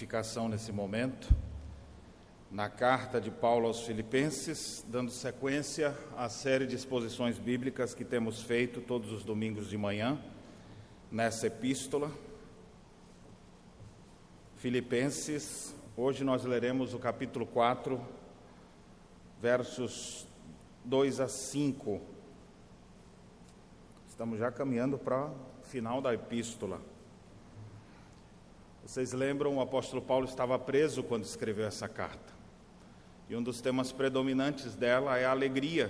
edificação nesse momento, na carta de Paulo aos Filipenses, dando sequência à série de exposições bíblicas que temos feito todos os domingos de manhã, nessa epístola. Filipenses, hoje nós leremos o capítulo 4, versos 2 a 5. Estamos já caminhando para o final da epístola. Vocês lembram, o apóstolo Paulo estava preso quando escreveu essa carta. E um dos temas predominantes dela é a alegria.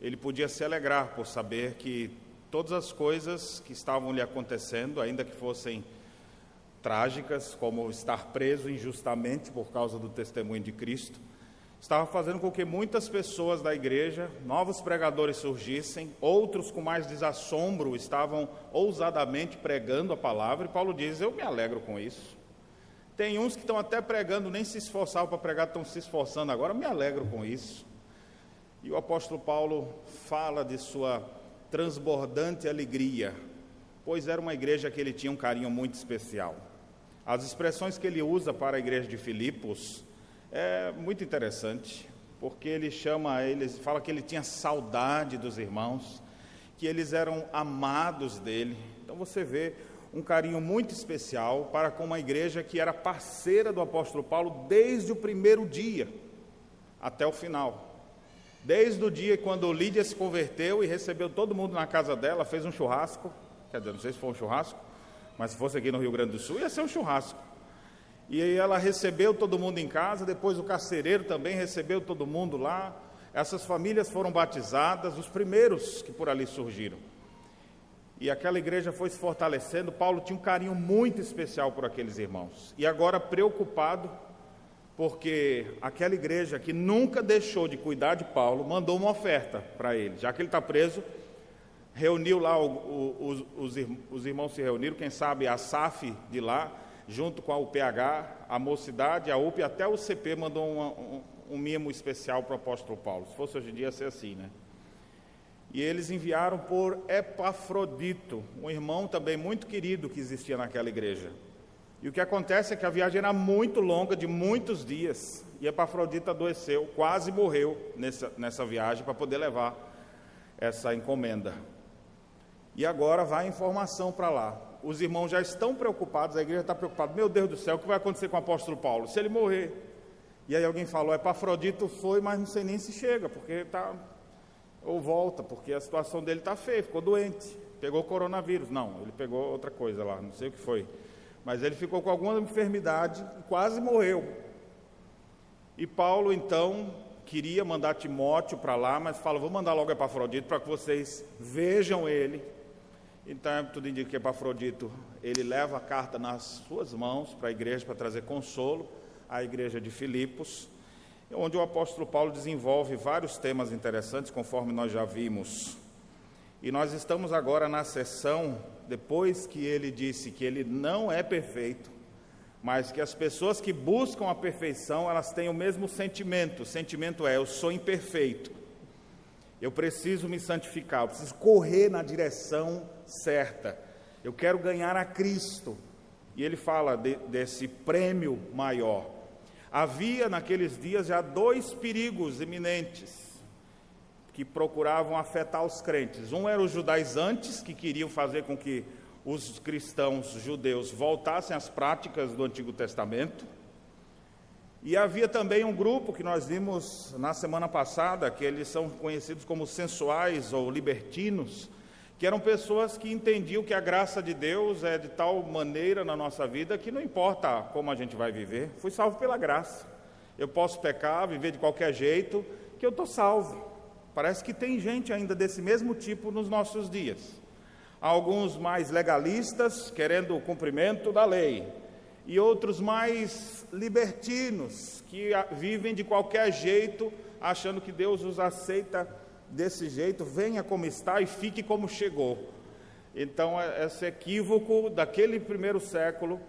Ele podia se alegrar por saber que todas as coisas que estavam lhe acontecendo, ainda que fossem trágicas, como estar preso injustamente por causa do testemunho de Cristo, estava fazendo com que muitas pessoas da igreja, novos pregadores surgissem, outros com mais desassombro estavam ousadamente pregando a palavra, e Paulo diz: Eu me alegro com isso. Tem uns que estão até pregando, nem se esforçavam para pregar, estão se esforçando agora, me alegro com isso. E o apóstolo Paulo fala de sua transbordante alegria, pois era uma igreja que ele tinha um carinho muito especial. As expressões que ele usa para a igreja de Filipos é muito interessante, porque ele chama eles, fala que ele tinha saudade dos irmãos, que eles eram amados dele. Então você vê um carinho muito especial para com uma igreja que era parceira do apóstolo Paulo desde o primeiro dia até o final. Desde o dia quando Lídia se converteu e recebeu todo mundo na casa dela, fez um churrasco, quer dizer, não sei se foi um churrasco, mas se fosse aqui no Rio Grande do Sul, ia ser um churrasco. E aí ela recebeu todo mundo em casa, depois o carcereiro também recebeu todo mundo lá. Essas famílias foram batizadas, os primeiros que por ali surgiram. E aquela igreja foi se fortalecendo. Paulo tinha um carinho muito especial por aqueles irmãos. E agora preocupado, porque aquela igreja que nunca deixou de cuidar de Paulo, mandou uma oferta para ele. Já que ele está preso, reuniu lá, o, o, os, os irmãos se reuniram, quem sabe a SAF de lá, junto com a UPH, a mocidade, a UP, até o CP mandou uma, um, um mimo especial para o apóstolo Paulo. Se fosse hoje em dia, ia ser assim, né? E eles enviaram por Epafrodito, um irmão também muito querido que existia naquela igreja. E o que acontece é que a viagem era muito longa, de muitos dias, e Epafrodito adoeceu, quase morreu nessa, nessa viagem para poder levar essa encomenda. E agora vai a informação para lá os irmãos já estão preocupados, a igreja está preocupada. Meu Deus do céu, o que vai acontecer com o apóstolo Paulo? Se ele morrer. E aí alguém falou, é Epafrodito foi, mas não sei nem se chega, porque está. Ou volta, porque a situação dele está feia, ficou doente, pegou coronavírus. Não, ele pegou outra coisa lá, não sei o que foi. Mas ele ficou com alguma enfermidade e quase morreu. E Paulo, então, queria mandar Timóteo para lá, mas fala: vou mandar logo Epafrodito para que vocês vejam ele, então, tudo indica que Epafrodito, ele leva a carta nas suas mãos para a igreja, para trazer consolo à igreja de Filipos, onde o apóstolo Paulo desenvolve vários temas interessantes, conforme nós já vimos. E nós estamos agora na sessão, depois que ele disse que ele não é perfeito, mas que as pessoas que buscam a perfeição, elas têm o mesmo sentimento. O sentimento é: eu sou imperfeito. Eu preciso me santificar, eu preciso correr na direção certa. Eu quero ganhar a Cristo. E ele fala de, desse prêmio maior. Havia naqueles dias já dois perigos iminentes que procuravam afetar os crentes. Um era os judaizantes, que queriam fazer com que os cristãos judeus voltassem às práticas do Antigo Testamento. E havia também um grupo que nós vimos na semana passada, que eles são conhecidos como sensuais ou libertinos, que eram pessoas que entendiam que a graça de Deus é de tal maneira na nossa vida que não importa como a gente vai viver, fui salvo pela graça. Eu posso pecar, viver de qualquer jeito, que eu estou salvo. Parece que tem gente ainda desse mesmo tipo nos nossos dias. Alguns mais legalistas, querendo o cumprimento da lei, e outros mais libertinos, que vivem de qualquer jeito, achando que Deus os aceita desse jeito, venha como está e fique como chegou. Então, é, esse equívoco daquele primeiro século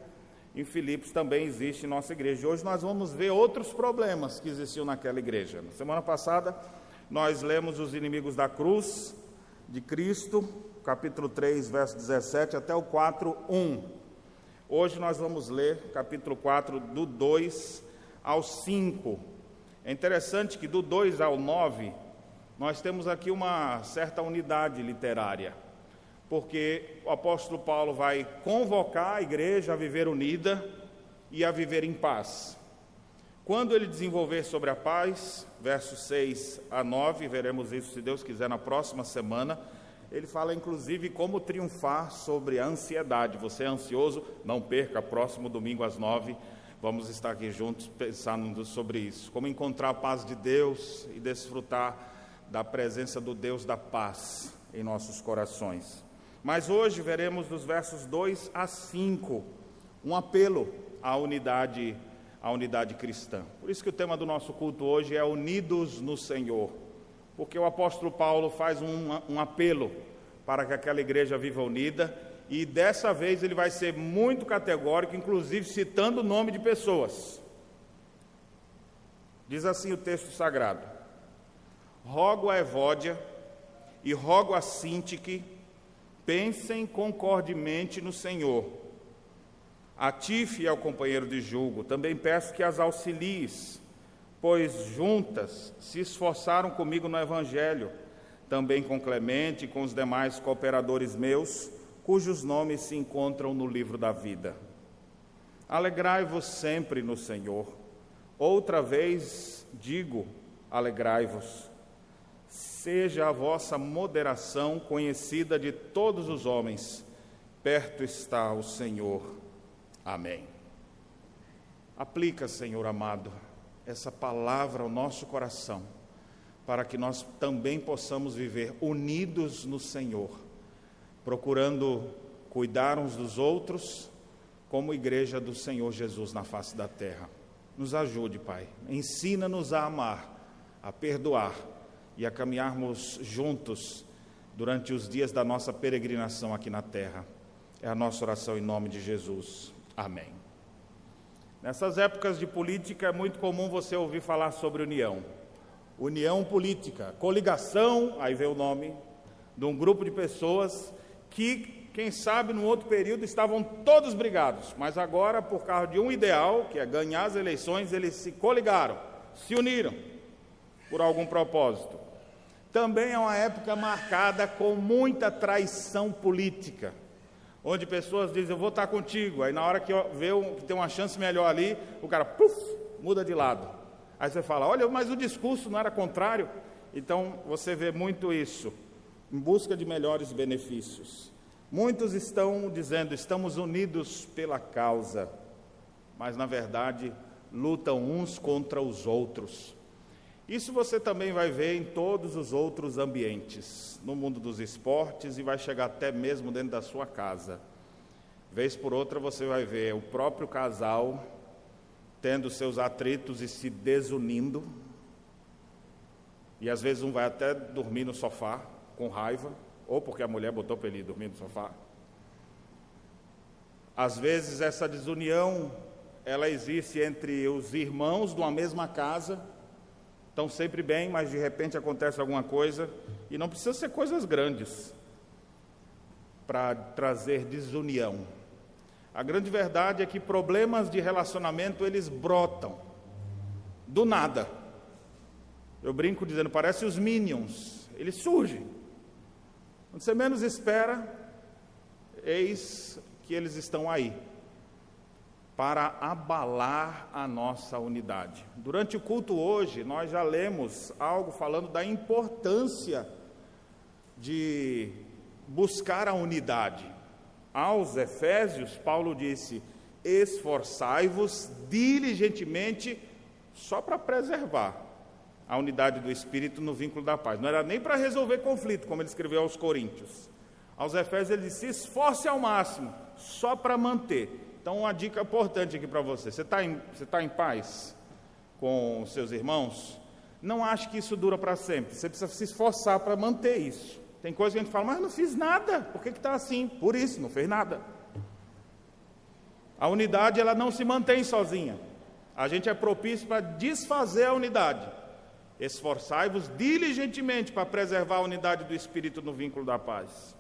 em Filipos também existe em nossa igreja. Hoje nós vamos ver outros problemas que existiam naquela igreja. Na semana passada, nós lemos os inimigos da cruz de Cristo, capítulo 3, verso 17 até o 4, 1. Hoje nós vamos ler capítulo 4, do 2 ao 5. É interessante que do 2 ao 9, nós temos aqui uma certa unidade literária, porque o apóstolo Paulo vai convocar a igreja a viver unida e a viver em paz. Quando ele desenvolver sobre a paz, versos 6 a 9, veremos isso, se Deus quiser, na próxima semana ele fala inclusive como triunfar sobre a ansiedade. Você é ansioso? Não perca, próximo domingo às nove, vamos estar aqui juntos pensando sobre isso. Como encontrar a paz de Deus e desfrutar da presença do Deus da paz em nossos corações. Mas hoje veremos dos versos 2 a 5 um apelo à unidade, à unidade cristã. Por isso que o tema do nosso culto hoje é Unidos no Senhor porque o apóstolo Paulo faz um, um apelo para que aquela igreja viva unida, e dessa vez ele vai ser muito categórico, inclusive citando o nome de pessoas. Diz assim o texto sagrado: Rogo a Evódia e rogo a Sintique, pensem concordemente no Senhor. A ti, fiel companheiro de julgo, também peço que as auxilies pois juntas se esforçaram comigo no Evangelho, também com Clemente e com os demais cooperadores meus, cujos nomes se encontram no livro da vida. Alegrai-vos sempre no Senhor. Outra vez digo: alegrai-vos. Seja a vossa moderação conhecida de todos os homens. Perto está o Senhor. Amém. Aplica, Senhor amado essa palavra ao nosso coração, para que nós também possamos viver unidos no Senhor, procurando cuidar uns dos outros, como igreja do Senhor Jesus na face da terra. Nos ajude, Pai. Ensina-nos a amar, a perdoar e a caminharmos juntos durante os dias da nossa peregrinação aqui na terra. É a nossa oração em nome de Jesus. Amém. Nessas épocas de política é muito comum você ouvir falar sobre união. União política, coligação, aí vem o nome, de um grupo de pessoas que, quem sabe, no outro período estavam todos brigados, mas agora, por causa de um ideal, que é ganhar as eleições, eles se coligaram, se uniram por algum propósito. Também é uma época marcada com muita traição política onde pessoas dizem, eu vou estar contigo, aí na hora que vê que tem uma chance melhor ali, o cara, puf, muda de lado. Aí você fala, olha, mas o discurso não era contrário. Então você vê muito isso, em busca de melhores benefícios. Muitos estão dizendo, estamos unidos pela causa, mas na verdade lutam uns contra os outros. Isso você também vai ver em todos os outros ambientes, no mundo dos esportes e vai chegar até mesmo dentro da sua casa. Vez por outra você vai ver o próprio casal tendo seus atritos e se desunindo. E às vezes um vai até dormir no sofá com raiva, ou porque a mulher botou para ele dormir no sofá. Às vezes essa desunião ela existe entre os irmãos de uma mesma casa estão sempre bem, mas de repente acontece alguma coisa, e não precisa ser coisas grandes para trazer desunião. A grande verdade é que problemas de relacionamento eles brotam do nada. Eu brinco dizendo, parece os minions, eles surgem. Quando você menos espera, eis que eles estão aí para abalar a nossa unidade. Durante o culto hoje, nós já lemos algo falando da importância de buscar a unidade. Aos Efésios, Paulo disse: esforçai-vos diligentemente só para preservar a unidade do espírito no vínculo da paz. Não era nem para resolver conflito, como ele escreveu aos Coríntios. Aos Efésios ele disse: esforce ao máximo, só para manter. Então, uma dica importante aqui para você: você está em, tá em paz com seus irmãos? Não ache que isso dura para sempre. Você precisa se esforçar para manter isso. Tem coisa que a gente fala, mas não fiz nada. Por que está assim? Por isso, não fez nada. A unidade ela não se mantém sozinha. A gente é propício para desfazer a unidade. Esforçai-vos diligentemente para preservar a unidade do Espírito no vínculo da paz.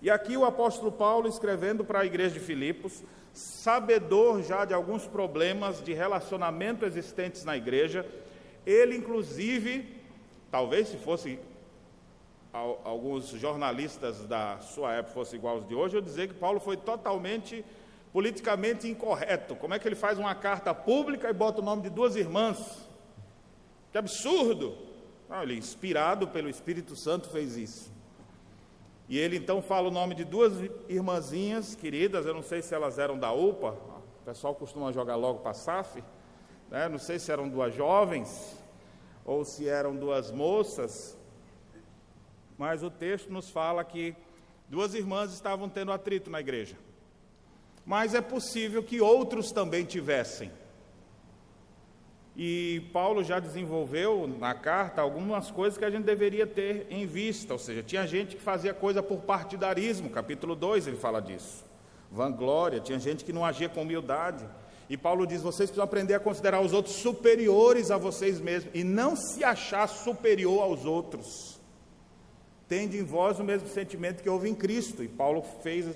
E aqui o apóstolo Paulo, escrevendo para a igreja de Filipos, sabedor já de alguns problemas de relacionamento existentes na igreja, ele inclusive, talvez se fosse alguns jornalistas da sua época fossem igual aos de hoje, eu dizer que Paulo foi totalmente politicamente incorreto. Como é que ele faz uma carta pública e bota o nome de duas irmãs? Que absurdo! Não, ele, inspirado pelo Espírito Santo, fez isso. E ele então fala o nome de duas irmãzinhas queridas, eu não sei se elas eram da UPA, o pessoal costuma jogar logo para a SAF, né? não sei se eram duas jovens ou se eram duas moças, mas o texto nos fala que duas irmãs estavam tendo atrito na igreja. Mas é possível que outros também tivessem. E Paulo já desenvolveu na carta algumas coisas que a gente deveria ter em vista, ou seja, tinha gente que fazia coisa por partidarismo, capítulo 2 ele fala disso. Vanglória, tinha gente que não agia com humildade. E Paulo diz: vocês precisam aprender a considerar os outros superiores a vocês mesmos e não se achar superior aos outros. Tende em vós o mesmo sentimento que houve em Cristo. E Paulo fez,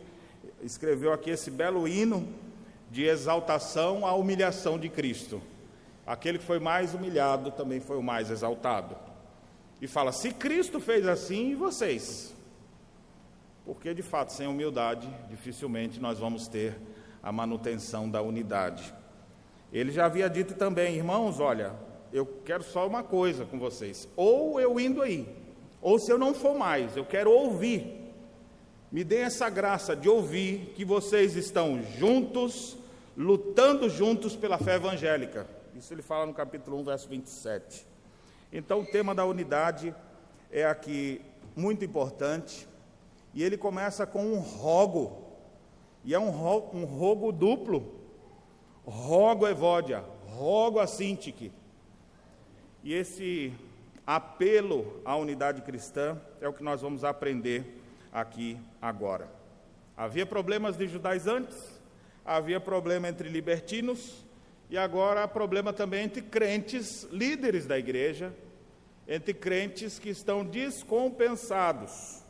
escreveu aqui esse belo hino de exaltação à humilhação de Cristo. Aquele que foi mais humilhado também foi o mais exaltado. E fala: se Cristo fez assim, e vocês? Porque de fato, sem humildade, dificilmente nós vamos ter a manutenção da unidade. Ele já havia dito também, irmãos, olha, eu quero só uma coisa com vocês: ou eu indo aí, ou se eu não for mais, eu quero ouvir. Me dê essa graça de ouvir que vocês estão juntos, lutando juntos pela fé evangélica. Isso ele fala no capítulo 1, verso 27. Então, o tema da unidade é aqui muito importante, e ele começa com um rogo, e é um, rogo, um rogo duplo. Rogo Evódia, rogo a Sintique. E esse apelo à unidade cristã é o que nós vamos aprender aqui agora. Havia problemas de judaizantes, havia problema entre libertinos, e agora há problema também entre crentes, líderes da igreja, entre crentes que estão descompensados.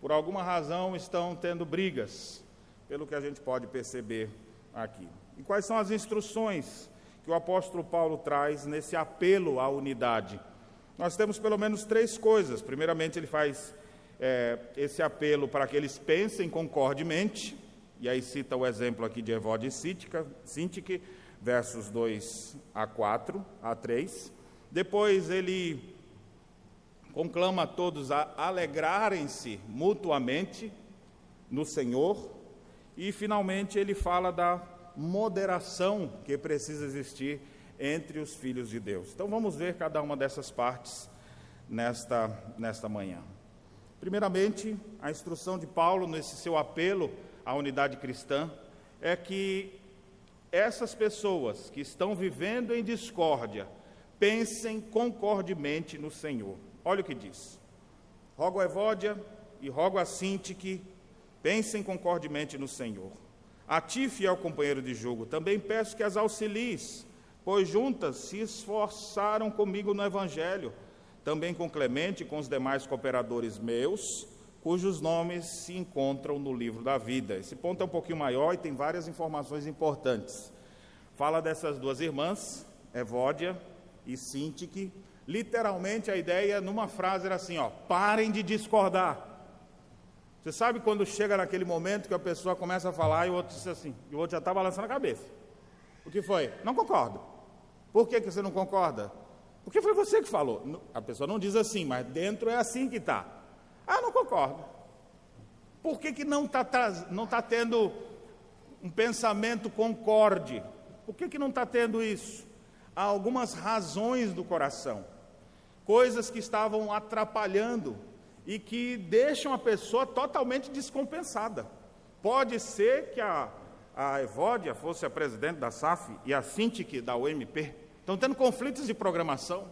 Por alguma razão estão tendo brigas, pelo que a gente pode perceber aqui. E quais são as instruções que o apóstolo Paulo traz nesse apelo à unidade? Nós temos pelo menos três coisas. Primeiramente, ele faz é, esse apelo para que eles pensem concordemente, e aí cita o exemplo aqui de Evode e Sintique, versos 2 a 4, a 3. Depois ele conclama a todos a alegrarem-se mutuamente no Senhor. E finalmente ele fala da moderação que precisa existir entre os filhos de Deus. Então vamos ver cada uma dessas partes nesta, nesta manhã. Primeiramente, a instrução de Paulo nesse seu apelo à unidade cristã é que essas pessoas que estão vivendo em discórdia pensem concordemente no Senhor. Olha o que diz. Rogo a Evódia e rogo a Sinti que pensem concordemente no Senhor. A ti, fiel companheiro de jogo, também peço que as auxilies, pois juntas se esforçaram comigo no Evangelho, também com Clemente e com os demais cooperadores meus, cujos nomes se encontram no livro da vida. Esse ponto é um pouquinho maior e tem várias informações importantes. Fala dessas duas irmãs, Evódia e Sintique. Literalmente a ideia numa frase era assim, ó, parem de discordar. Você sabe quando chega naquele momento que a pessoa começa a falar e o outro diz assim, e o outro já está balançando a cabeça. O que foi? Não concordo. Por que, que você não concorda? Porque foi você que falou. A pessoa não diz assim, mas dentro é assim que está. Ah, não concordo. Por que, que não está não tá tendo um pensamento concorde? Por que, que não está tendo isso? Há algumas razões do coração, coisas que estavam atrapalhando e que deixam a pessoa totalmente descompensada. Pode ser que a, a Evódia fosse a presidente da SAF e a Sintic da UMP. Estão tendo conflitos de programação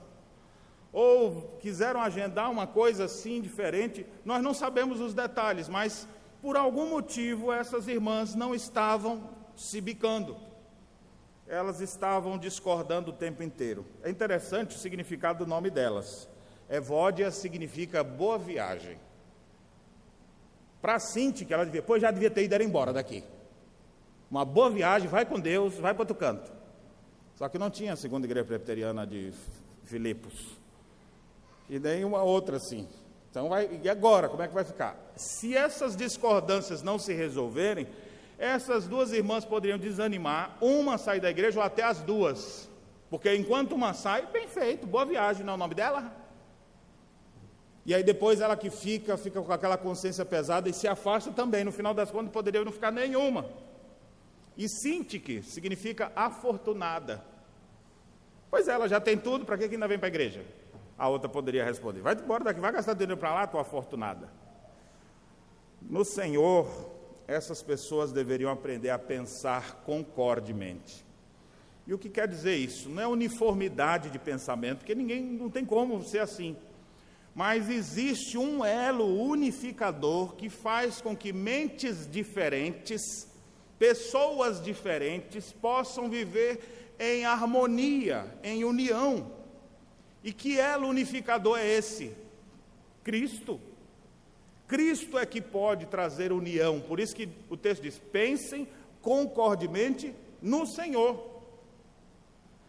ou quiseram agendar uma coisa assim diferente, nós não sabemos os detalhes, mas por algum motivo essas irmãs não estavam se bicando. Elas estavam discordando o tempo inteiro. É interessante o significado do nome delas. Evódia significa boa viagem. Para Cinti, que ela devia, pois já devia ter ido embora daqui. Uma boa viagem, vai com Deus, vai para outro canto. Só que não tinha a segunda igreja presbiteriana de Filipos. E nem uma outra assim. Então, vai, e agora, como é que vai ficar? Se essas discordâncias não se resolverem, essas duas irmãs poderiam desanimar, uma sair da igreja ou até as duas. Porque enquanto uma sai, bem feito, boa viagem, não é o nome dela? E aí depois ela que fica, fica com aquela consciência pesada e se afasta também. No final das contas, poderia não ficar nenhuma. E Sintique significa afortunada. Pois ela já tem tudo, para que ainda vem para a igreja? A outra poderia responder: Vai embora daqui, vai gastar dinheiro para lá, tua afortunada. No Senhor, essas pessoas deveriam aprender a pensar concordemente. E o que quer dizer isso? Não é uniformidade de pensamento, porque ninguém não tem como ser assim. Mas existe um elo unificador que faz com que mentes diferentes, pessoas diferentes, possam viver em harmonia, em união. E que elo unificador é esse? Cristo. Cristo é que pode trazer união. Por isso que o texto diz: pensem concordemente no Senhor.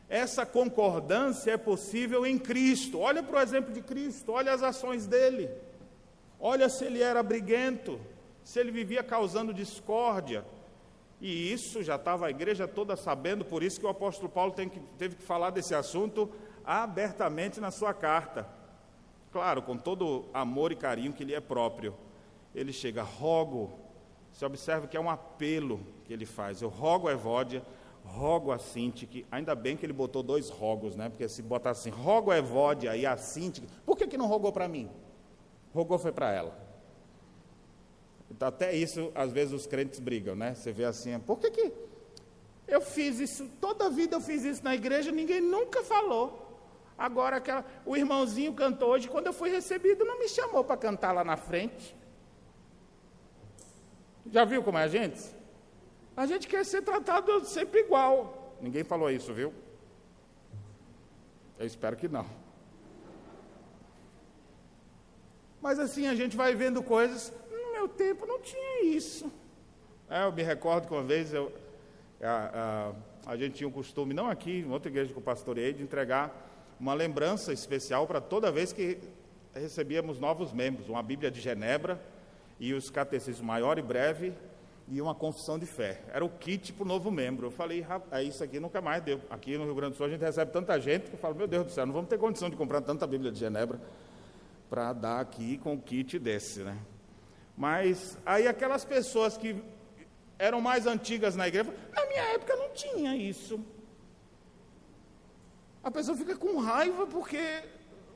Essa concordância é possível em Cristo. Olha para o exemplo de Cristo, olha as ações dele. Olha se ele era briguento, se ele vivia causando discórdia. E isso já estava a igreja toda sabendo, por isso que o apóstolo Paulo que, teve que falar desse assunto abertamente na sua carta. Claro, com todo amor e carinho que lhe é próprio. Ele chega, rogo, você observa que é um apelo que ele faz. Eu rogo a Evódia, rogo a Sintique, ainda bem que ele botou dois rogos, né? Porque se botar assim, rogo a Evódia e a Sintique, por que, que não rogou para mim? Rogou foi para ela. Então, até isso, às vezes os crentes brigam, né? Você vê assim, por que que eu fiz isso, toda a vida eu fiz isso na igreja, ninguém nunca falou. Agora, aquela, o irmãozinho cantou hoje, quando eu fui recebido, não me chamou para cantar lá na frente. Já viu como é a gente? A gente quer ser tratado sempre igual. Ninguém falou isso, viu? Eu espero que não. Mas assim, a gente vai vendo coisas. No meu tempo não tinha isso. É, eu me recordo que uma vez eu, a, a, a, gente tinha um costume, não aqui, em outra igreja que eu pastorei, de entregar uma lembrança especial para toda vez que recebíamos novos membros, uma Bíblia de Genebra e os catecismos maior e breve e uma confissão de fé. Era o kit para o novo membro. Eu falei, é isso aqui nunca mais deu. Aqui no Rio Grande do Sul a gente recebe tanta gente que eu falo, meu Deus do céu, não vamos ter condição de comprar tanta Bíblia de Genebra para dar aqui com o kit desse, né? Mas aí aquelas pessoas que eram mais antigas na igreja, na minha época não tinha isso. A pessoa fica com raiva porque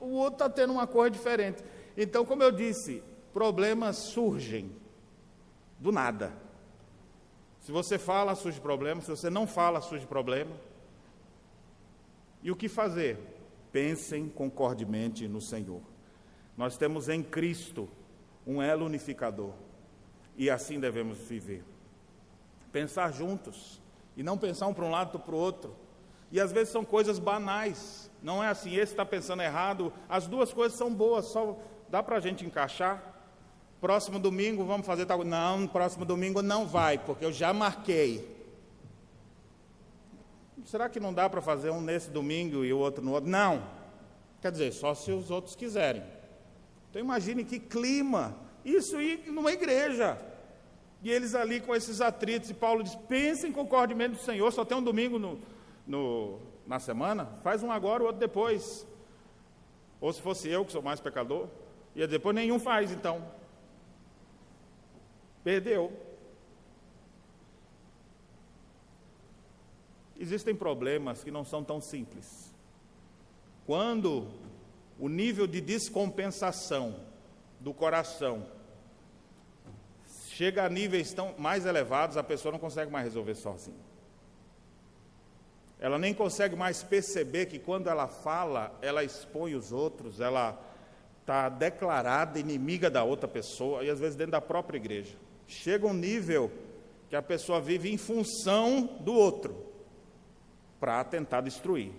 o outro está tendo uma coisa diferente. Então, como eu disse, problemas surgem do nada. Se você fala, surge problema. Se você não fala, surge problema. E o que fazer? Pensem concordemente no Senhor. Nós temos em Cristo um elo unificador. E assim devemos viver. Pensar juntos. E não pensar um para um lado, para o outro. E às vezes são coisas banais. Não é assim, esse está pensando errado. As duas coisas são boas, só dá para a gente encaixar. Próximo domingo vamos fazer tal. Não, próximo domingo não vai, porque eu já marquei. Será que não dá para fazer um nesse domingo e o outro no outro? Não. Quer dizer, só se os outros quiserem. Então imagine que clima. Isso ir numa igreja. E eles ali com esses atritos, e Paulo diz: pensem concordemente do Senhor, só tem um domingo no, no, na semana, faz um agora, o outro depois. Ou se fosse eu, que sou mais pecador, ia depois nenhum faz, então. Perdeu. Existem problemas que não são tão simples. Quando o nível de descompensação do coração chega a níveis tão mais elevados, a pessoa não consegue mais resolver sozinha. Ela nem consegue mais perceber que quando ela fala, ela expõe os outros, ela está declarada inimiga da outra pessoa, e às vezes dentro da própria igreja. Chega um nível que a pessoa vive em função do outro, para tentar destruir.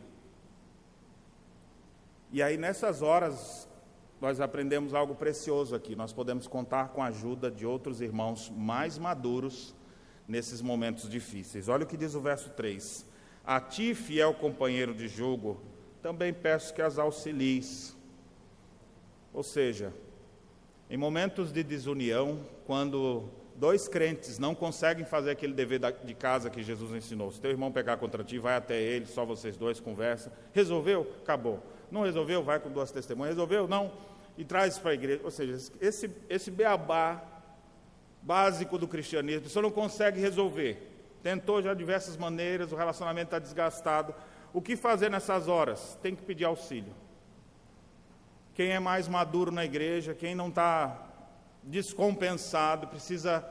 E aí nessas horas nós aprendemos algo precioso aqui. Nós podemos contar com a ajuda de outros irmãos mais maduros nesses momentos difíceis. Olha o que diz o verso 3. A ti, fiel companheiro de jogo, também peço que as auxilies. Ou seja, em momentos de desunião, quando dois crentes não conseguem fazer aquele dever de casa que Jesus ensinou, se teu irmão pegar contra ti, vai até ele, só vocês dois conversa. Resolveu? Acabou. Não resolveu? Vai com duas testemunhas. Resolveu? Não. E traz para a igreja. Ou seja, esse, esse beabá básico do cristianismo, você não consegue resolver. Tentou já de diversas maneiras, o relacionamento está desgastado. O que fazer nessas horas? Tem que pedir auxílio. Quem é mais maduro na igreja, quem não está descompensado, precisa,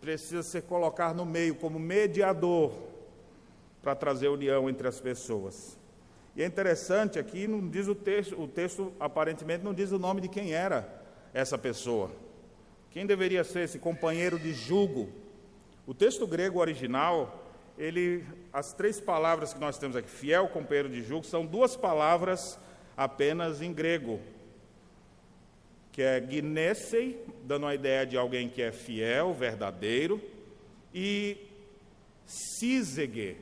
precisa ser colocado no meio como mediador para trazer união entre as pessoas. E é interessante aqui, não diz o texto, o texto aparentemente não diz o nome de quem era essa pessoa. Quem deveria ser esse companheiro de jugo? O texto grego original, ele, as três palavras que nós temos aqui, fiel companheiro de jugo, são duas palavras apenas em grego, que é gnessei, dando a ideia de alguém que é fiel, verdadeiro, e sísege,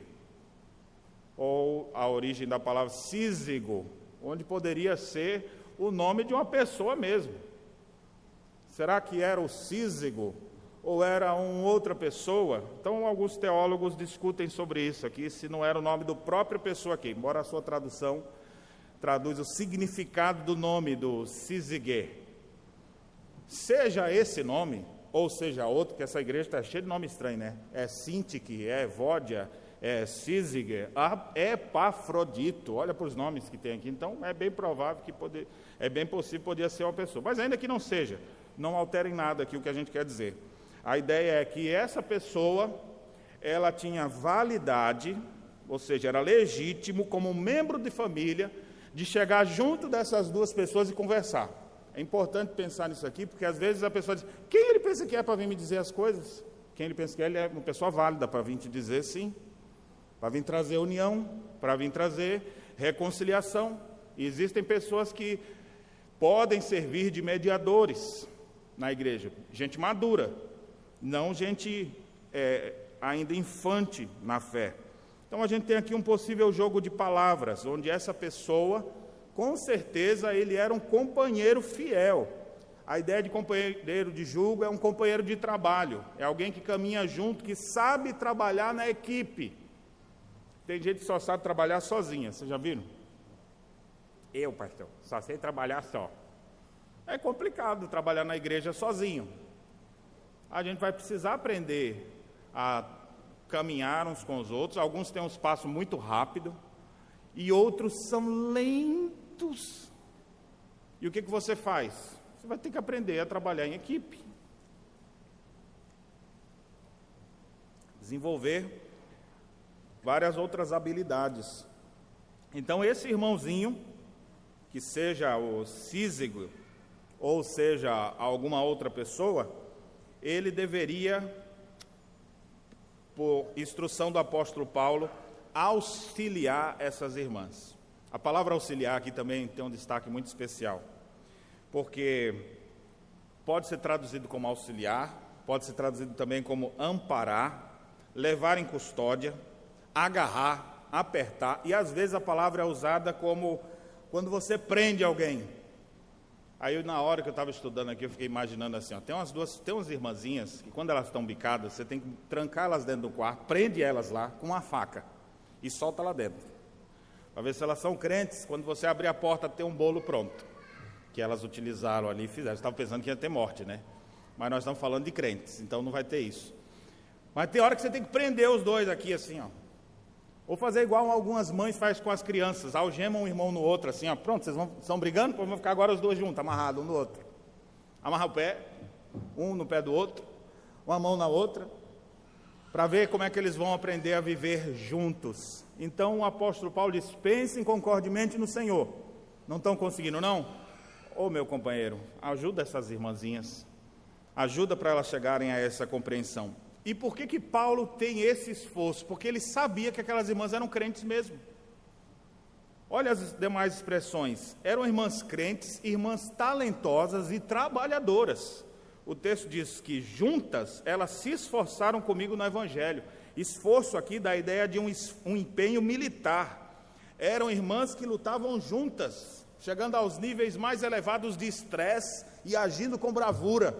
ou a origem da palavra sísigo, onde poderia ser o nome de uma pessoa mesmo. Será que era o sísigo ou era uma outra pessoa? Então, alguns teólogos discutem sobre isso aqui, se não era o nome do próprio pessoa aqui, embora a sua tradução traduz o significado do nome do sísigue. Seja esse nome, ou seja outro, que essa igreja está cheia de nome estranho, né? É Sintique, é Vódia, é, Sísiger, Epafrodito, olha para os nomes que tem aqui, então é bem provável que poder, é bem possível poder ser uma pessoa, mas ainda que não seja, não alterem nada aqui o que a gente quer dizer. A ideia é que essa pessoa, ela tinha validade, ou seja, era legítimo como membro de família, de chegar junto dessas duas pessoas e conversar. É importante pensar nisso aqui, porque às vezes a pessoa diz: quem ele pensa que é para vir me dizer as coisas? Quem ele pensa que é, ele é uma pessoa válida para vir te dizer sim para vir trazer união, para vir trazer reconciliação. E existem pessoas que podem servir de mediadores na igreja, gente madura, não gente é, ainda infante na fé. Então a gente tem aqui um possível jogo de palavras, onde essa pessoa, com certeza, ele era um companheiro fiel. A ideia de companheiro de julgo é um companheiro de trabalho, é alguém que caminha junto, que sabe trabalhar na equipe. Tem gente que só sabe trabalhar sozinha, vocês já viram? Eu, pastor, só sei trabalhar só. É complicado trabalhar na igreja sozinho. A gente vai precisar aprender a caminhar uns com os outros. Alguns têm um espaço muito rápido e outros são lentos. E o que, que você faz? Você vai ter que aprender a trabalhar em equipe. Desenvolver várias outras habilidades. Então, esse irmãozinho, que seja o Císigo, ou seja alguma outra pessoa, ele deveria, por instrução do apóstolo Paulo, auxiliar essas irmãs. A palavra auxiliar aqui também tem um destaque muito especial, porque pode ser traduzido como auxiliar, pode ser traduzido também como amparar, levar em custódia, agarrar, apertar, e às vezes a palavra é usada como quando você prende alguém. Aí na hora que eu estava estudando aqui, eu fiquei imaginando assim, ó, tem umas duas, tem umas irmãzinhas que quando elas estão bicadas, você tem que trancar elas dentro do quarto, prende elas lá com uma faca e solta lá dentro. Para ver se elas são crentes, quando você abrir a porta tem um bolo pronto. Que elas utilizaram ali e fizeram. Estavam pensando que ia ter morte, né? Mas nós estamos falando de crentes, então não vai ter isso. Mas tem hora que você tem que prender os dois aqui assim, ó. Ou fazer igual algumas mães fazem com as crianças, algemam um irmão no outro, assim, ó, pronto, vocês vão, estão brigando, vão ficar agora os dois juntos, amarrados um no outro. Amarra o pé, um no pé do outro, uma mão na outra, para ver como é que eles vão aprender a viver juntos. Então o apóstolo Paulo diz: pensem concordemente no Senhor. Não estão conseguindo, não? Ô oh, meu companheiro, ajuda essas irmãzinhas, ajuda para elas chegarem a essa compreensão. E por que que Paulo tem esse esforço? Porque ele sabia que aquelas irmãs eram crentes mesmo. Olha as demais expressões. Eram irmãs crentes, irmãs talentosas e trabalhadoras. O texto diz que juntas elas se esforçaram comigo no Evangelho. Esforço aqui dá a ideia de um, um empenho militar. Eram irmãs que lutavam juntas, chegando aos níveis mais elevados de estresse e agindo com bravura.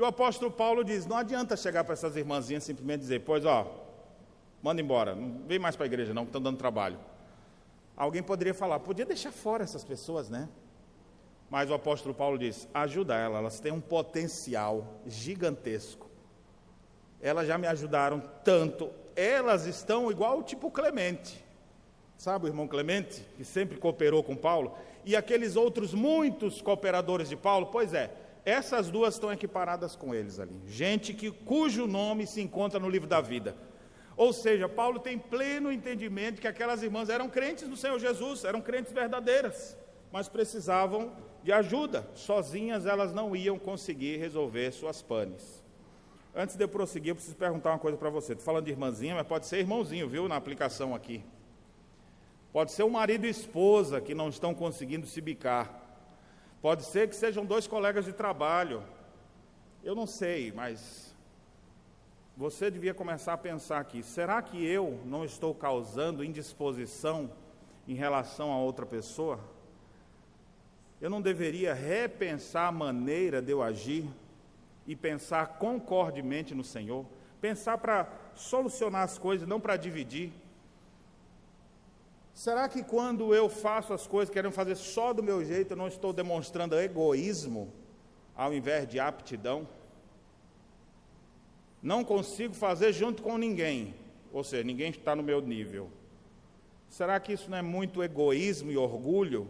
E o apóstolo Paulo diz: não adianta chegar para essas irmãzinhas simplesmente dizer, pois ó, manda embora, não vem mais para a igreja não, que estão dando trabalho. Alguém poderia falar, podia deixar fora essas pessoas, né? Mas o apóstolo Paulo diz: ajuda elas, elas têm um potencial gigantesco. Elas já me ajudaram tanto, elas estão igual o tipo Clemente. Sabe o irmão Clemente, que sempre cooperou com Paulo? E aqueles outros muitos cooperadores de Paulo? Pois é, essas duas estão equiparadas com eles ali. Gente que, cujo nome se encontra no livro da vida. Ou seja, Paulo tem pleno entendimento que aquelas irmãs eram crentes do Senhor Jesus, eram crentes verdadeiras, mas precisavam de ajuda. Sozinhas elas não iam conseguir resolver suas panes. Antes de eu prosseguir, eu preciso perguntar uma coisa para você. Estou falando de irmãzinha, mas pode ser irmãozinho, viu, na aplicação aqui. Pode ser o marido e esposa que não estão conseguindo se bicar. Pode ser que sejam dois colegas de trabalho. Eu não sei, mas você devia começar a pensar aqui: será que eu não estou causando indisposição em relação a outra pessoa? Eu não deveria repensar a maneira de eu agir e pensar concordemente no Senhor? Pensar para solucionar as coisas, não para dividir. Será que quando eu faço as coisas querendo fazer só do meu jeito, eu não estou demonstrando egoísmo ao invés de aptidão? Não consigo fazer junto com ninguém, ou seja, ninguém está no meu nível. Será que isso não é muito egoísmo e orgulho?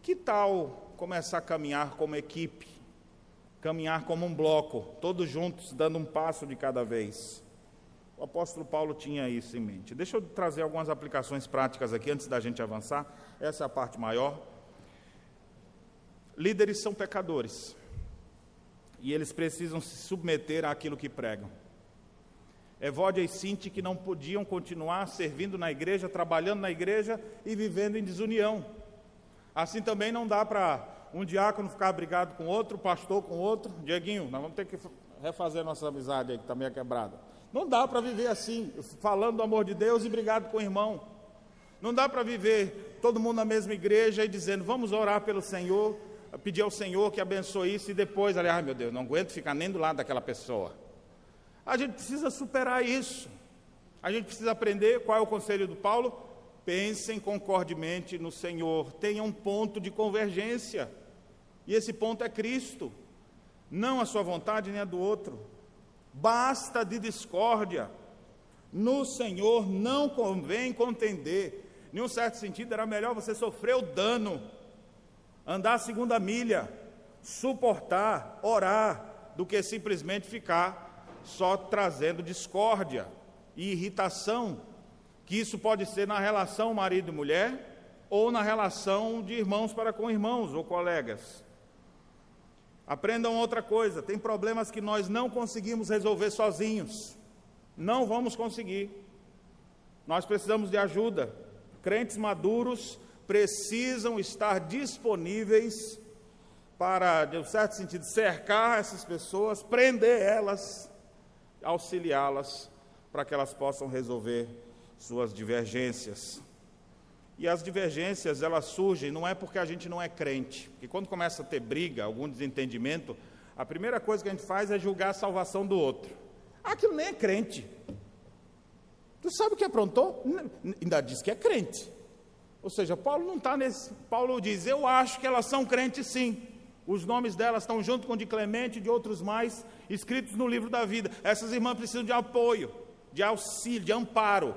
Que tal começar a caminhar como equipe? Caminhar como um bloco, todos juntos, dando um passo de cada vez. O apóstolo Paulo tinha isso em mente. Deixa eu trazer algumas aplicações práticas aqui antes da gente avançar. Essa é a parte maior. Líderes são pecadores. E eles precisam se submeter àquilo que pregam. Evódia e Sinti que não podiam continuar servindo na igreja, trabalhando na igreja e vivendo em desunião. Assim também não dá para um diácono ficar brigado com outro, pastor com outro. Dieguinho, nós vamos ter que refazer nossa amizade aí que está meio quebrada. Não dá para viver assim, falando do amor de Deus e brigado com o irmão. Não dá para viver todo mundo na mesma igreja e dizendo, vamos orar pelo Senhor, pedir ao Senhor que abençoe isso e depois, aliás, meu Deus, não aguento ficar nem do lado daquela pessoa. A gente precisa superar isso. A gente precisa aprender qual é o conselho do Paulo. Pensem concordemente no Senhor, tenham um ponto de convergência. E esse ponto é Cristo, não a sua vontade nem a do outro. Basta de discórdia. No Senhor não convém contender. Em um certo sentido, era melhor você sofrer o dano, andar a segunda milha, suportar, orar, do que simplesmente ficar só trazendo discórdia e irritação, que isso pode ser na relação marido e mulher, ou na relação de irmãos para com irmãos ou colegas. Aprendam outra coisa: tem problemas que nós não conseguimos resolver sozinhos. Não vamos conseguir. Nós precisamos de ajuda. Crentes maduros precisam estar disponíveis para, de um certo sentido, cercar essas pessoas, prender elas, auxiliá-las para que elas possam resolver suas divergências. E as divergências, elas surgem não é porque a gente não é crente. Porque quando começa a ter briga, algum desentendimento, a primeira coisa que a gente faz é julgar a salvação do outro. Aquilo nem é crente. Tu sabe o que aprontou? Ainda diz que é crente. Ou seja, Paulo não está nesse. Paulo diz: Eu acho que elas são crentes sim. Os nomes delas estão junto com o de Clemente e de outros mais, escritos no livro da vida. Essas irmãs precisam de apoio, de auxílio, de amparo.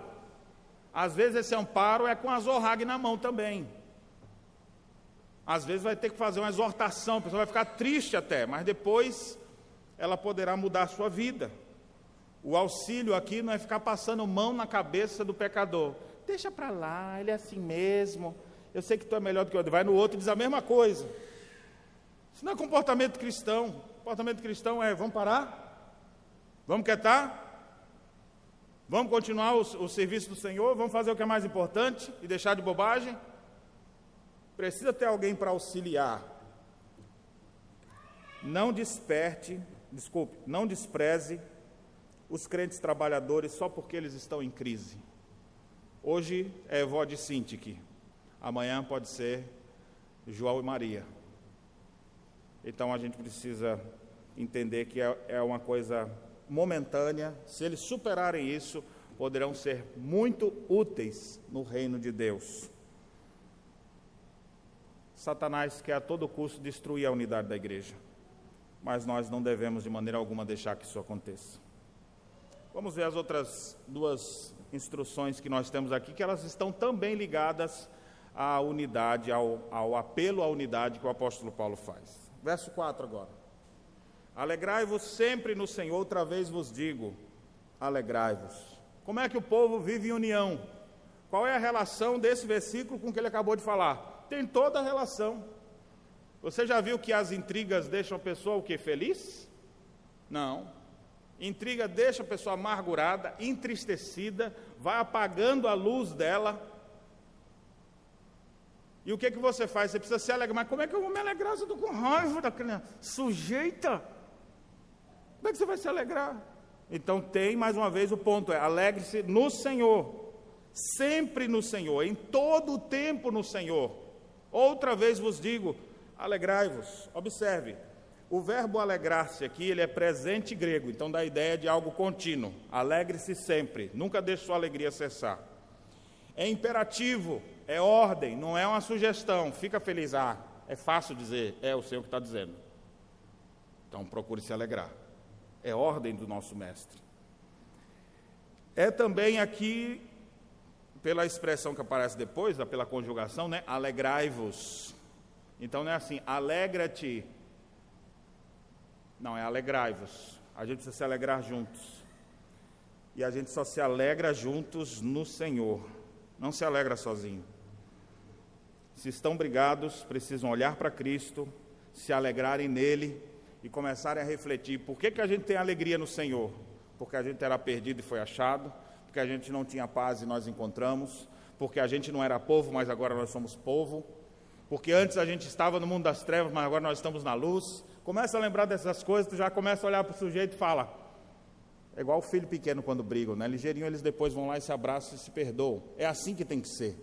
Às vezes esse amparo é com a zorrague na mão também. Às vezes vai ter que fazer uma exortação, a pessoa vai ficar triste até, mas depois ela poderá mudar a sua vida. O auxílio aqui não é ficar passando mão na cabeça do pecador. Deixa para lá, ele é assim mesmo. Eu sei que tu é melhor do que outro. Vai no outro e diz a mesma coisa. Isso não é comportamento cristão. Comportamento cristão é: vamos parar? Vamos quietar? Vamos continuar o, o, serviço do Senhor? Vamos fazer o que é mais importante e deixar de bobagem? Precisa ter alguém para auxiliar. Não desperte, desculpe, não despreze os crentes trabalhadores só porque eles estão em crise. Hoje é vó de Sintique, amanhã pode ser João e Maria. Então a gente precisa entender que é, é uma coisa momentânea. Se eles superarem isso, poderão ser muito úteis no reino de Deus. Satanás quer a todo custo destruir a unidade da igreja, mas nós não devemos de maneira alguma deixar que isso aconteça. Vamos ver as outras duas instruções que nós temos aqui, que elas estão também ligadas à unidade, ao, ao apelo à unidade que o apóstolo Paulo faz. Verso 4 agora. Alegrai-vos sempre no Senhor, outra vez vos digo, alegrai-vos. Como é que o povo vive em união? Qual é a relação desse versículo com o que ele acabou de falar? Tem toda a relação. Você já viu que as intrigas deixam a pessoa o que? Feliz? Não. Intriga deixa a pessoa amargurada, entristecida, vai apagando a luz dela. E o que, que você faz? Você precisa se alegrar. Mas como é que eu vou me alegrar se eu estou com raiva daquela sujeita? Como é que você vai se alegrar? Então tem mais uma vez o ponto: é alegre-se no Senhor, sempre no Senhor, em todo o tempo no Senhor. Outra vez vos digo: alegrai-vos. Observe, o verbo alegrar-se aqui, ele é presente grego, então dá a ideia de algo contínuo. Alegre-se sempre, nunca deixe sua alegria cessar. É imperativo, é ordem, não é uma sugestão. Fica feliz, ah, é fácil dizer, é o Senhor que está dizendo. Então procure se alegrar. É ordem do nosso mestre. É também aqui, pela expressão que aparece depois, pela conjugação, né? Alegrai-vos. Então não é assim, alegra-te, não, é alegrai-vos. A gente precisa se alegrar juntos. E a gente só se alegra juntos no Senhor. Não se alegra sozinho. Se estão brigados, precisam olhar para Cristo, se alegrarem nele e começarem a refletir: por que, que a gente tem alegria no Senhor? Porque a gente era perdido e foi achado, porque a gente não tinha paz e nós encontramos, porque a gente não era povo, mas agora nós somos povo, porque antes a gente estava no mundo das trevas, mas agora nós estamos na luz, Começa a lembrar dessas coisas, tu já começa a olhar para o sujeito e fala. É igual o filho pequeno quando brigam, né? Ligeirinho eles depois vão lá e se abraçam e se perdoam. É assim que tem que ser.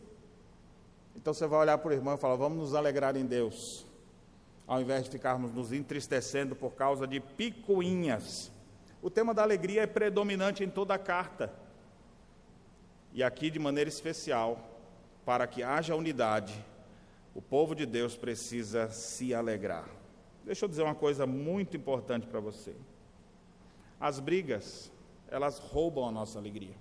Então você vai olhar para o irmão e falar: vamos nos alegrar em Deus, ao invés de ficarmos nos entristecendo por causa de picuinhas. O tema da alegria é predominante em toda a carta. E aqui, de maneira especial, para que haja unidade, o povo de Deus precisa se alegrar. Deixa eu dizer uma coisa muito importante para você. As brigas, elas roubam a nossa alegria.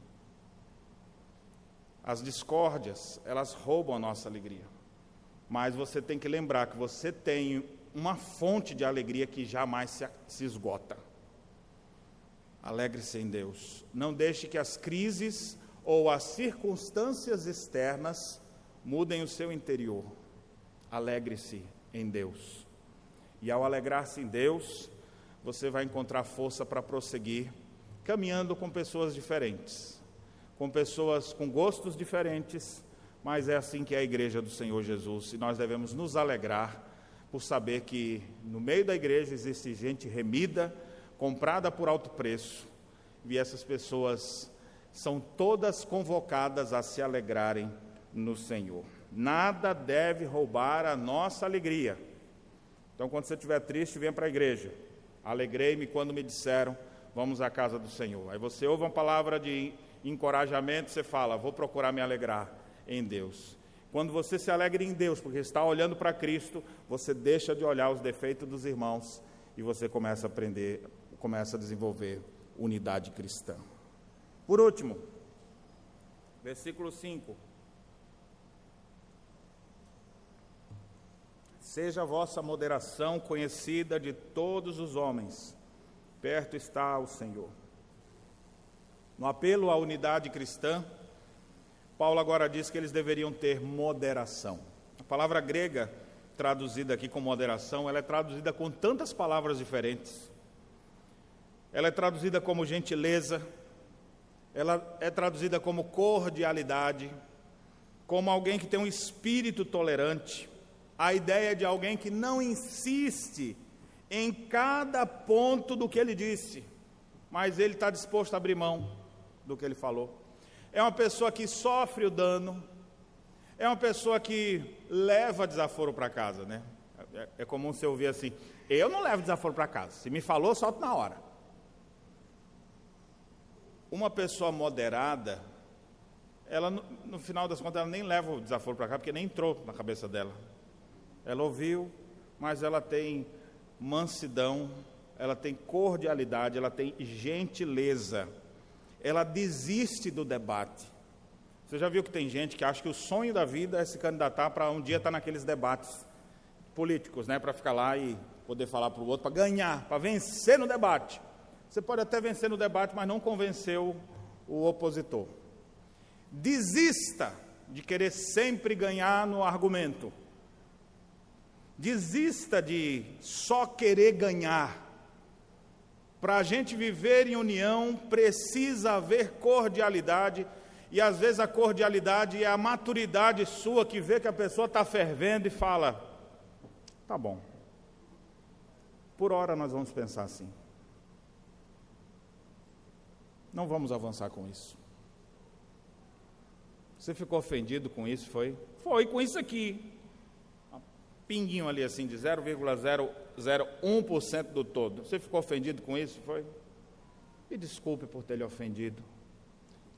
As discórdias, elas roubam a nossa alegria. Mas você tem que lembrar que você tem uma fonte de alegria que jamais se, se esgota. Alegre-se em Deus. Não deixe que as crises ou as circunstâncias externas mudem o seu interior. Alegre-se em Deus. E ao alegrar-se em Deus, você vai encontrar força para prosseguir, caminhando com pessoas diferentes, com pessoas com gostos diferentes, mas é assim que é a igreja do Senhor Jesus, e nós devemos nos alegrar por saber que no meio da igreja existe gente remida, comprada por alto preço, e essas pessoas são todas convocadas a se alegrarem no Senhor. Nada deve roubar a nossa alegria. Então, quando você estiver triste, venha para a igreja. Alegrei-me quando me disseram, vamos à casa do Senhor. Aí você ouve uma palavra de encorajamento, você fala, vou procurar me alegrar em Deus. Quando você se alegra em Deus, porque está olhando para Cristo, você deixa de olhar os defeitos dos irmãos e você começa a aprender, começa a desenvolver unidade cristã. Por último, versículo 5. Seja a vossa moderação conhecida de todos os homens, perto está o Senhor. No apelo à unidade cristã, Paulo agora diz que eles deveriam ter moderação. A palavra grega traduzida aqui como moderação, ela é traduzida com tantas palavras diferentes. Ela é traduzida como gentileza, ela é traduzida como cordialidade, como alguém que tem um espírito tolerante, a ideia de alguém que não insiste em cada ponto do que ele disse, mas ele está disposto a abrir mão do que ele falou. É uma pessoa que sofre o dano, é uma pessoa que leva desaforo para casa, né? É, é, comum você ouvir assim: eu não levo desaforo para casa, se me falou, solto na hora. Uma pessoa moderada, ela no, no final das contas, ela nem leva o desaforo para cá, porque nem entrou na cabeça dela. Ela ouviu, mas ela tem mansidão, ela tem cordialidade, ela tem gentileza. Ela desiste do debate. Você já viu que tem gente que acha que o sonho da vida é se candidatar para um dia estar naqueles debates políticos, né, para ficar lá e poder falar para o outro, para ganhar, para vencer no debate. Você pode até vencer no debate, mas não convenceu o opositor. Desista de querer sempre ganhar no argumento. Desista de só querer ganhar. Para a gente viver em união, precisa haver cordialidade, e às vezes a cordialidade é a maturidade sua que vê que a pessoa está fervendo e fala: tá bom, por hora nós vamos pensar assim. Não vamos avançar com isso. Você ficou ofendido com isso, foi? Foi com isso aqui pinguinho ali assim de 0,001% do todo. Você ficou ofendido com isso? Foi? E desculpe por ter lhe ofendido.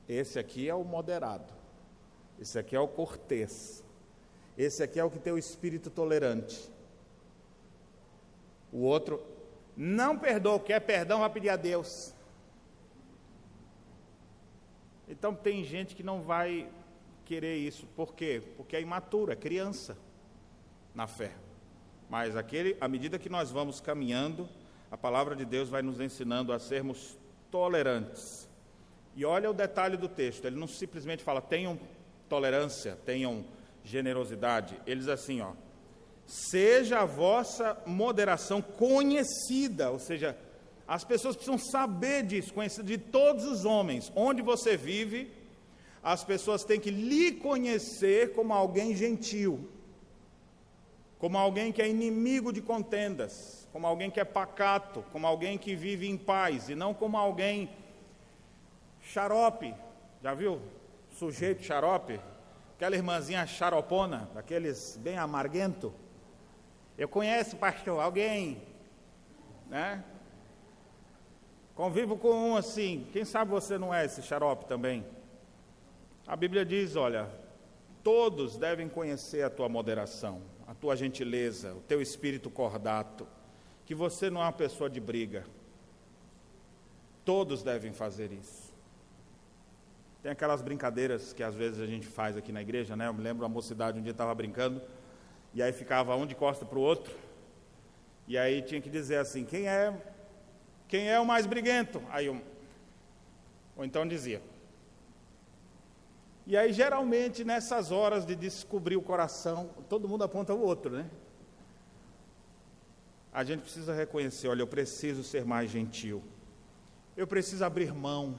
Esse aqui é o moderado. Esse aqui é o cortês. Esse aqui é o que tem o espírito tolerante. O outro não perdoa, quer perdão, vai pedir a Deus. Então tem gente que não vai querer isso. Por quê? Porque é imaturo, é criança na fé. Mas aquele, à medida que nós vamos caminhando, a palavra de Deus vai nos ensinando a sermos tolerantes. E olha o detalhe do texto, ele não simplesmente fala tenham tolerância, tenham generosidade. Ele diz assim, ó: Seja a vossa moderação conhecida, ou seja, as pessoas precisam saber disso, conhecido de todos os homens. Onde você vive, as pessoas têm que lhe conhecer como alguém gentil como alguém que é inimigo de contendas, como alguém que é pacato, como alguém que vive em paz, e não como alguém xarope. Já viu? Sujeito xarope? Aquela irmãzinha xaropona, daqueles bem amarguento. Eu conheço, pastor, alguém, né? Convivo com um assim. Quem sabe você não é esse xarope também? A Bíblia diz: olha, todos devem conhecer a tua moderação a tua gentileza, o teu espírito cordato, que você não é uma pessoa de briga. Todos devem fazer isso. Tem aquelas brincadeiras que às vezes a gente faz aqui na igreja, né? Eu me lembro a mocidade um dia estava brincando e aí ficava um de costa para o outro e aí tinha que dizer assim: quem é quem é o mais briguento? Aí um, ou então dizia: e aí, geralmente, nessas horas de descobrir o coração, todo mundo aponta o outro, né? A gente precisa reconhecer: olha, eu preciso ser mais gentil, eu preciso abrir mão,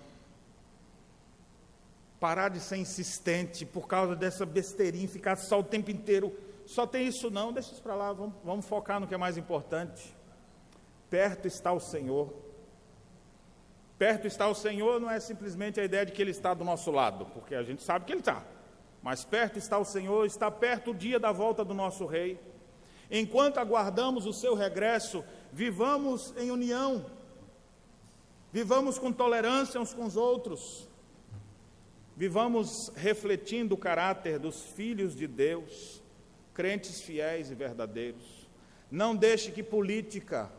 parar de ser insistente por causa dessa besteirinha, ficar só o tempo inteiro. Só tem isso, não, deixa isso para lá, vamos, vamos focar no que é mais importante. Perto está o Senhor, Perto está o Senhor não é simplesmente a ideia de que Ele está do nosso lado, porque a gente sabe que Ele está. Mas perto está o Senhor, está perto o dia da volta do nosso Rei. Enquanto aguardamos o seu regresso, vivamos em união, vivamos com tolerância uns com os outros, vivamos refletindo o caráter dos filhos de Deus, crentes fiéis e verdadeiros. Não deixe que política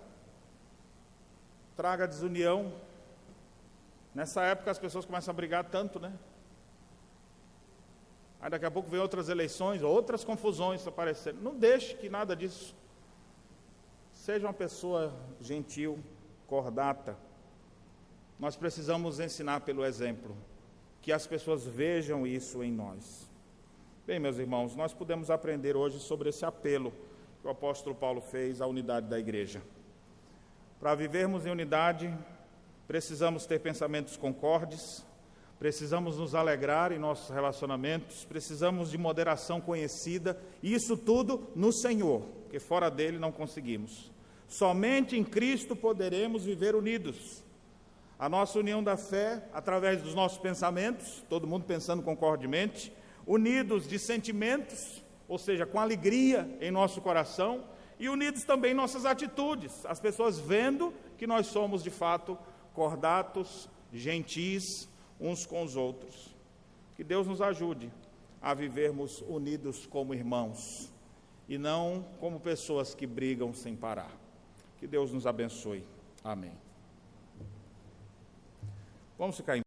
traga desunião, Nessa época as pessoas começam a brigar tanto, né? Aí daqui a pouco vem outras eleições, outras confusões aparecendo. Não deixe que nada disso. Seja uma pessoa gentil, cordata. Nós precisamos ensinar pelo exemplo, que as pessoas vejam isso em nós. Bem, meus irmãos, nós podemos aprender hoje sobre esse apelo que o apóstolo Paulo fez à unidade da igreja. Para vivermos em unidade, Precisamos ter pensamentos concordes, precisamos nos alegrar em nossos relacionamentos, precisamos de moderação conhecida, e isso tudo no Senhor, porque fora dele não conseguimos. Somente em Cristo poderemos viver unidos. A nossa união da fé, através dos nossos pensamentos, todo mundo pensando concordemente, unidos de sentimentos, ou seja, com alegria em nosso coração, e unidos também em nossas atitudes, as pessoas vendo que nós somos de fato cordatos, gentis uns com os outros. Que Deus nos ajude a vivermos unidos como irmãos e não como pessoas que brigam sem parar. Que Deus nos abençoe. Amém. Vamos ficar em